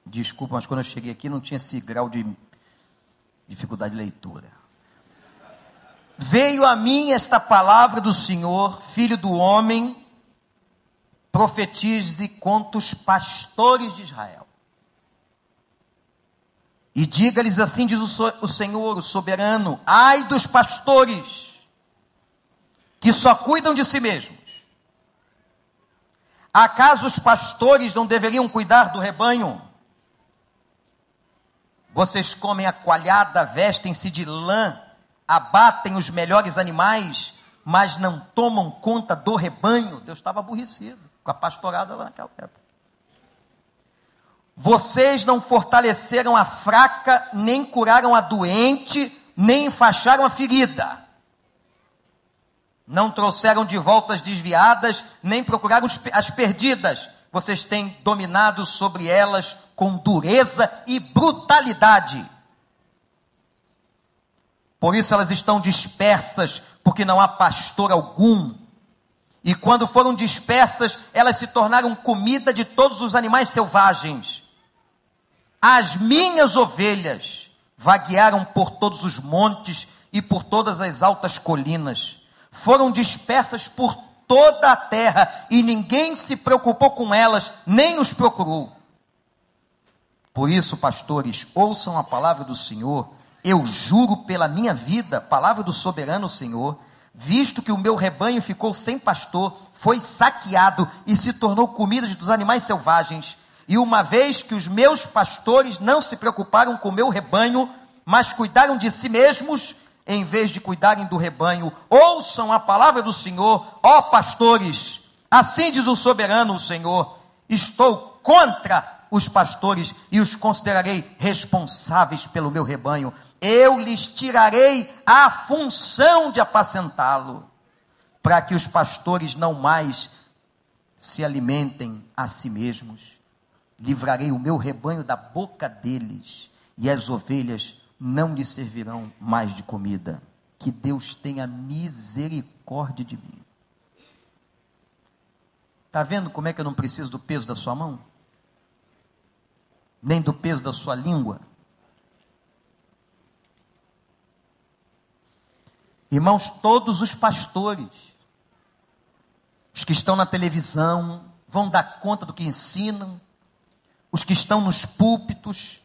[SPEAKER 1] Desculpa, mas quando eu cheguei aqui não tinha esse grau de dificuldade de leitura. Veio a mim esta palavra do Senhor, filho do homem, profetize contra os pastores de Israel. E diga-lhes assim: diz o Senhor, o soberano: ai dos pastores que só cuidam de si mesmos. Acaso os pastores não deveriam cuidar do rebanho? Vocês comem a coalhada, vestem-se de lã, abatem os melhores animais, mas não tomam conta do rebanho. Deus estava aborrecido com a pastorada lá naquela época. Vocês não fortaleceram a fraca, nem curaram a doente, nem enfaixaram a ferida. Não trouxeram de volta as desviadas, nem procuraram as perdidas. Vocês têm dominado sobre elas com dureza e brutalidade. Por isso elas estão dispersas, porque não há pastor algum. E quando foram dispersas, elas se tornaram comida de todos os animais selvagens. As minhas ovelhas vaguearam por todos os montes e por todas as altas colinas. Foram dispersas por toda a terra e ninguém se preocupou com elas, nem os procurou. Por isso, pastores, ouçam a palavra do Senhor. Eu juro pela minha vida, palavra do soberano Senhor, visto que o meu rebanho ficou sem pastor, foi saqueado e se tornou comida dos animais selvagens e uma vez que os meus pastores não se preocuparam com o meu rebanho, mas cuidaram de si mesmos, em vez de cuidarem do rebanho, ouçam a palavra do Senhor, ó pastores. Assim diz o soberano, o Senhor: estou contra os pastores e os considerarei responsáveis pelo meu rebanho. Eu lhes tirarei a função de apacentá-lo, para que os pastores não mais se alimentem a si mesmos. Livrarei o meu rebanho da boca deles, e as ovelhas não lhe servirão mais de comida. Que Deus tenha misericórdia de mim. Está vendo como é que eu não preciso do peso da sua mão? Nem do peso da sua língua? Irmãos, todos os pastores, os que estão na televisão, vão dar conta do que ensinam, os que estão nos púlpitos.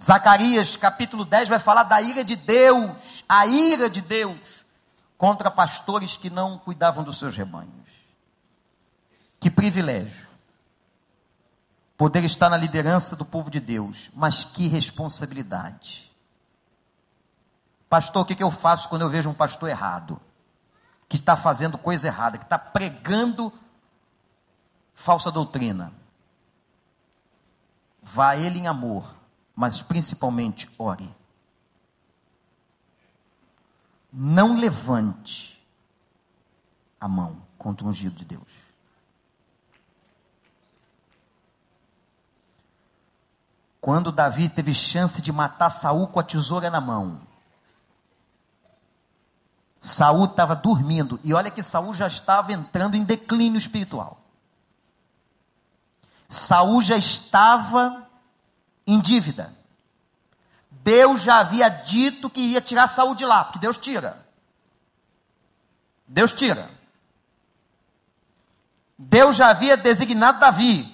[SPEAKER 1] Zacarias capítulo 10 vai falar da ira de Deus, a ira de Deus contra pastores que não cuidavam dos seus rebanhos. Que privilégio. Poder estar na liderança do povo de Deus, mas que responsabilidade. Pastor, o que, que eu faço quando eu vejo um pastor errado? Que está fazendo coisa errada, que está pregando falsa doutrina. Vá ele em amor, mas principalmente ore. Não levante a mão contra o ungido de Deus. Quando Davi teve chance de matar Saul com a tesoura na mão. Saul estava dormindo e olha que Saul já estava entrando em declínio espiritual. Saul já estava em dívida. Deus já havia dito que ia tirar Saul de lá, porque Deus tira. Deus tira. Deus já havia designado Davi.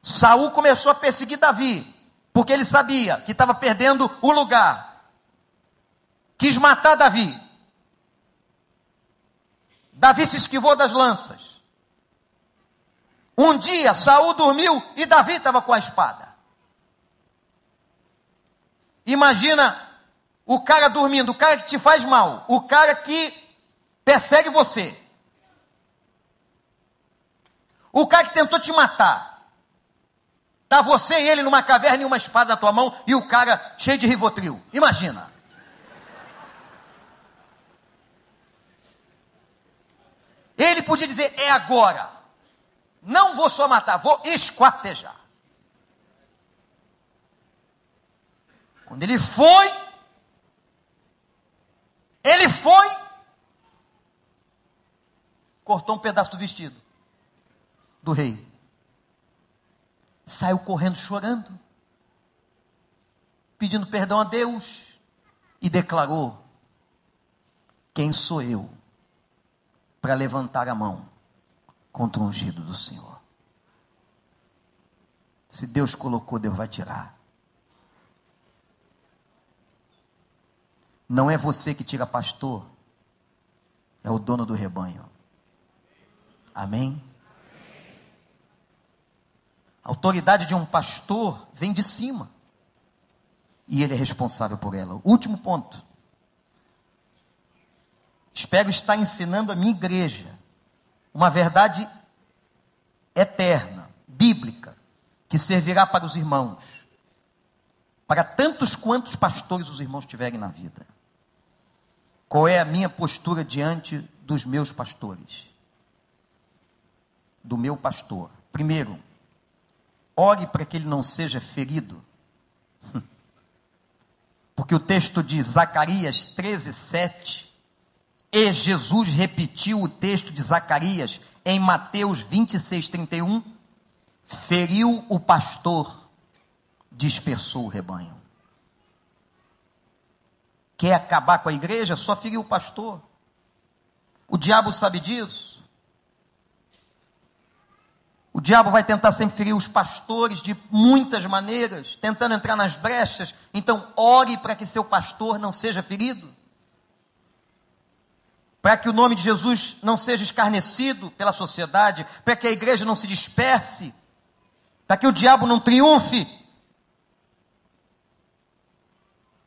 [SPEAKER 1] Saul começou a perseguir Davi, porque ele sabia que estava perdendo o lugar. Quis matar Davi. Davi se esquivou das lanças. Um dia Saul dormiu e Davi estava com a espada. Imagina o cara dormindo, o cara que te faz mal, o cara que persegue você. O cara que tentou te matar. Está você e ele numa caverna e uma espada na tua mão e o cara cheio de rivotril. Imagina. Ele podia dizer: é agora. Não vou só matar, vou esquartejar. Quando ele foi, ele foi, cortou um pedaço do vestido do rei saiu correndo chorando, pedindo perdão a Deus e declarou: Quem sou eu para levantar a mão contra o ungido do Senhor? Se Deus colocou, Deus vai tirar. Não é você que tira pastor, é o dono do rebanho. Amém? A autoridade de um pastor vem de cima. E ele é responsável por ela. Último ponto. Espero estar ensinando a minha igreja uma verdade eterna, bíblica, que servirá para os irmãos, para tantos quantos pastores os irmãos tiverem na vida. Qual é a minha postura diante dos meus pastores? Do meu pastor. Primeiro, ore para que ele não seja ferido. *laughs* Porque o texto de Zacarias 13, 7, e Jesus repetiu o texto de Zacarias em Mateus 26, 31, feriu o pastor, dispersou o rebanho. Quer acabar com a igreja? Só feriu o pastor. O diabo sabe disso. O diabo vai tentar sempre ferir os pastores de muitas maneiras, tentando entrar nas brechas. Então, ore para que seu pastor não seja ferido. Para que o nome de Jesus não seja escarnecido pela sociedade, para que a igreja não se disperse, para que o diabo não triunfe.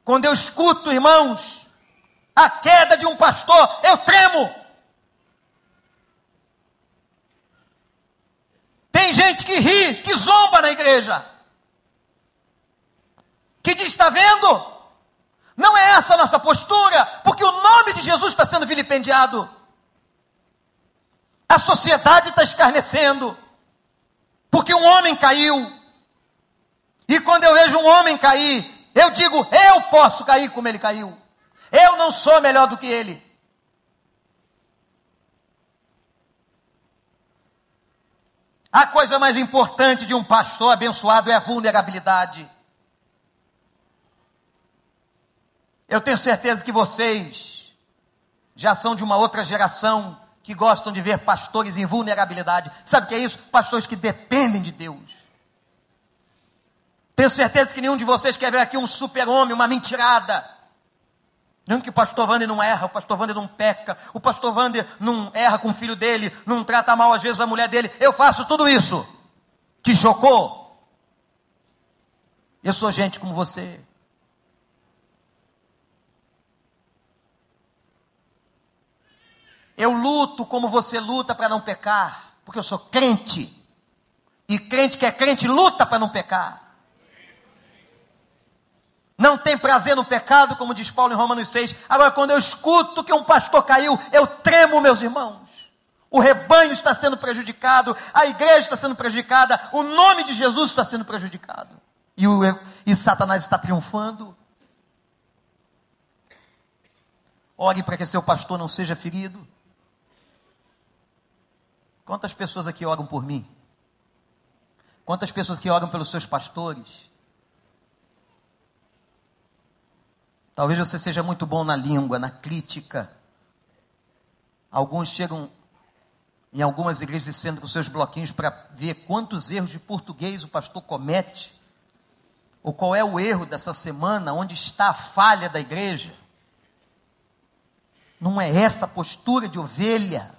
[SPEAKER 1] Quando eu escuto, irmãos, a queda de um pastor, eu tremo. Tem gente que ri, que zomba na igreja. Que diz: está vendo? Não é essa a nossa postura, porque o nome de Jesus está sendo vilipendiado. A sociedade está escarnecendo, porque um homem caiu. E quando eu vejo um homem cair, eu digo: eu posso cair como ele caiu. Eu não sou melhor do que ele. A coisa mais importante de um pastor abençoado é a vulnerabilidade. Eu tenho certeza que vocês já são de uma outra geração que gostam de ver pastores em vulnerabilidade. Sabe o que é isso? Pastores que dependem de Deus. Tenho certeza que nenhum de vocês quer ver aqui um super-homem, uma mentirada. Não que o pastor Wander não erra, o pastor Wander não peca, o pastor Wander não erra com o filho dele, não trata mal às vezes a mulher dele. Eu faço tudo isso. Te chocou? Eu sou gente como você. Eu luto como você luta para não pecar, porque eu sou crente. E crente que é crente luta para não pecar. Não tem prazer no pecado, como diz Paulo em Romanos 6. Agora, quando eu escuto que um pastor caiu, eu tremo, meus irmãos. O rebanho está sendo prejudicado, a igreja está sendo prejudicada, o nome de Jesus está sendo prejudicado. E, o, e Satanás está triunfando. Ore para que seu pastor não seja ferido. Quantas pessoas aqui oram por mim? Quantas pessoas aqui oram pelos seus pastores? Talvez você seja muito bom na língua, na crítica. Alguns chegam em algumas igrejas e sentam com seus bloquinhos para ver quantos erros de português o pastor comete, ou qual é o erro dessa semana, onde está a falha da igreja. Não é essa postura de ovelha.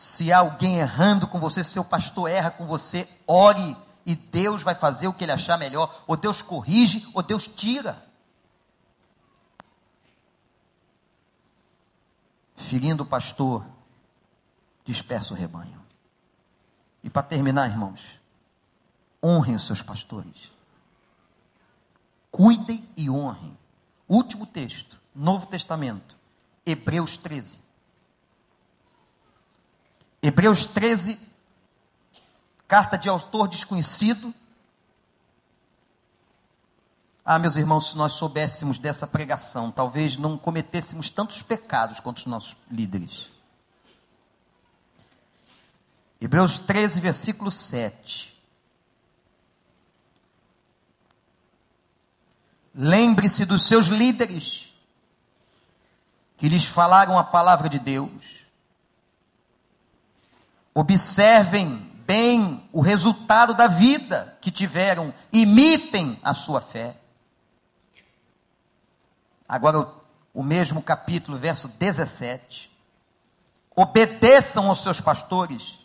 [SPEAKER 1] Se há alguém errando com você, seu pastor erra com você, ore e Deus vai fazer o que ele achar melhor. Ou Deus corrige, ou Deus tira. Ferindo o pastor, dispersa o rebanho. E para terminar, irmãos, honrem os seus pastores. Cuidem e honrem. Último texto, Novo Testamento, Hebreus 13. Hebreus 13, carta de autor desconhecido. Ah, meus irmãos, se nós soubéssemos dessa pregação, talvez não cometêssemos tantos pecados quanto os nossos líderes. Hebreus 13, versículo 7. Lembre-se dos seus líderes, que lhes falaram a palavra de Deus Observem bem o resultado da vida que tiveram, imitem a sua fé. Agora, o mesmo capítulo, verso 17. Obedeçam aos seus pastores,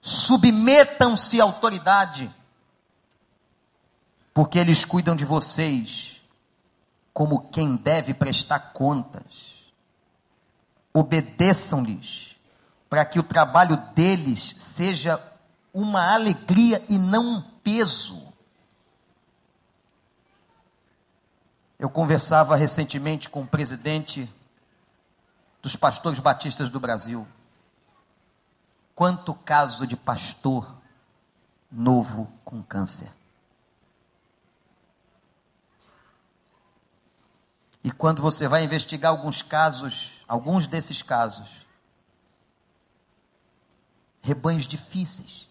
[SPEAKER 1] submetam-se à autoridade, porque eles cuidam de vocês como quem deve prestar contas. Obedeçam-lhes para que o trabalho deles seja uma alegria e não um peso. Eu conversava recentemente com o presidente dos pastores batistas do Brasil. Quanto caso de pastor novo com câncer. E quando você vai investigar alguns casos, alguns desses casos, rebanhos difíceis,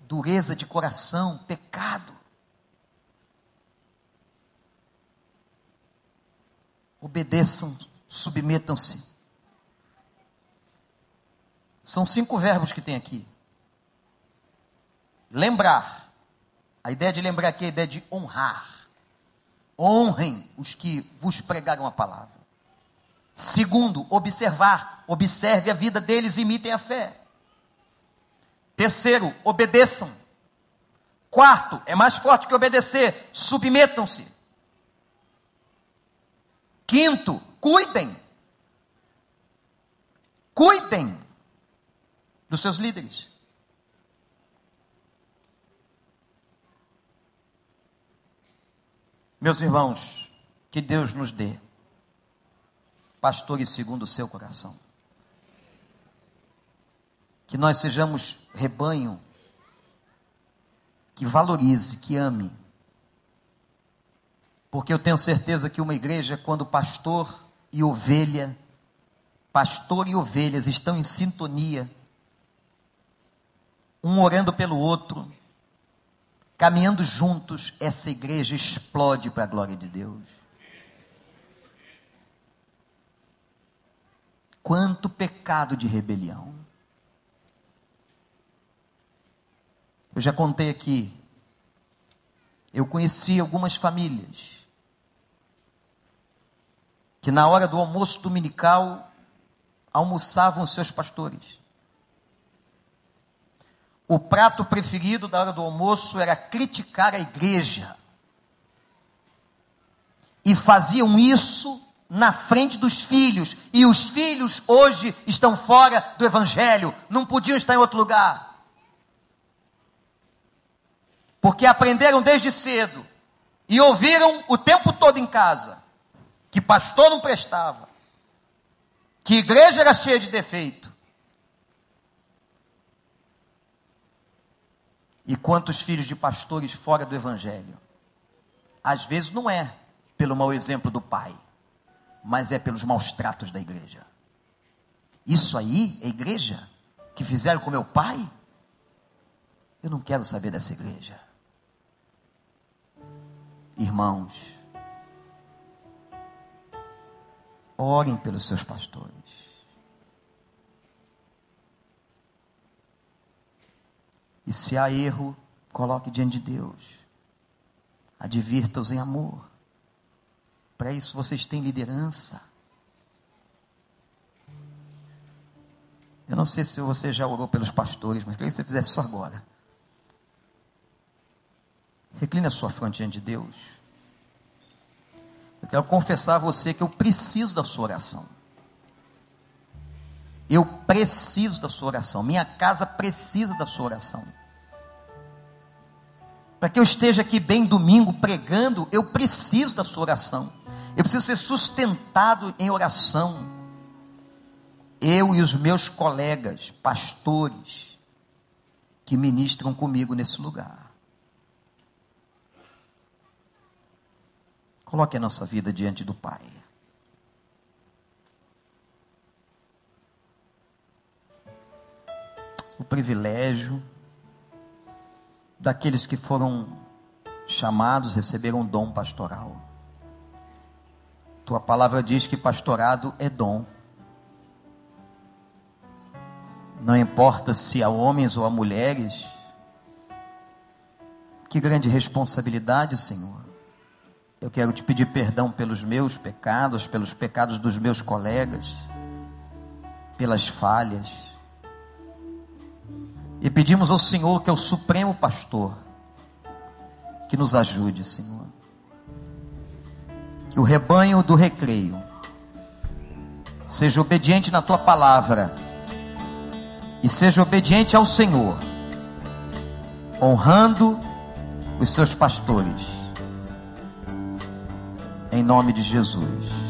[SPEAKER 1] dureza de coração, pecado. Obedeçam, submetam-se. São cinco verbos que tem aqui. Lembrar. A ideia de lembrar aqui é a ideia de honrar. Honrem os que vos pregaram a palavra. Segundo, observar. Observe a vida deles e imitem a fé. Terceiro, obedeçam. Quarto, é mais forte que obedecer, submetam-se. Quinto, cuidem. Cuidem dos seus líderes. Meus irmãos, que Deus nos dê pastores segundo o seu coração. Que nós sejamos rebanho que valorize, que ame. Porque eu tenho certeza que uma igreja, quando pastor e ovelha, pastor e ovelhas estão em sintonia, um orando pelo outro, caminhando juntos, essa igreja explode para a glória de Deus. Quanto pecado de rebelião. Eu já contei aqui. Eu conheci algumas famílias que na hora do almoço dominical almoçavam seus pastores. O prato preferido da hora do almoço era criticar a igreja. E faziam isso na frente dos filhos. E os filhos hoje estão fora do evangelho, não podiam estar em outro lugar. Porque aprenderam desde cedo e ouviram o tempo todo em casa que pastor não prestava, que igreja era cheia de defeito. E quantos filhos de pastores fora do evangelho? Às vezes não é pelo mau exemplo do pai, mas é pelos maus tratos da igreja. Isso aí é igreja que fizeram com meu pai? Eu não quero saber dessa igreja. Irmãos, orem pelos seus pastores. E se há erro, coloque diante de Deus. Advirta-os em amor. Para isso vocês têm liderança. Eu não sei se você já orou pelos pastores, mas queria que você fizesse isso agora. Recline a sua fronte diante de Deus. Eu quero confessar a você que eu preciso da sua oração. Eu preciso da sua oração. Minha casa precisa da sua oração. Para que eu esteja aqui bem domingo pregando, eu preciso da sua oração. Eu preciso ser sustentado em oração. Eu e os meus colegas, pastores, que ministram comigo nesse lugar. Coloque a nossa vida diante do Pai. o privilégio daqueles que foram chamados, receberam dom pastoral. Tua palavra diz que pastorado é dom. Não importa se a homens ou a mulheres. Que grande responsabilidade, Senhor. Eu quero te pedir perdão pelos meus pecados, pelos pecados dos meus colegas, pelas falhas e pedimos ao Senhor, que é o Supremo Pastor, que nos ajude, Senhor. O rebanho do recreio seja obediente na tua palavra e seja obediente ao Senhor, honrando os seus pastores. Em nome de Jesus.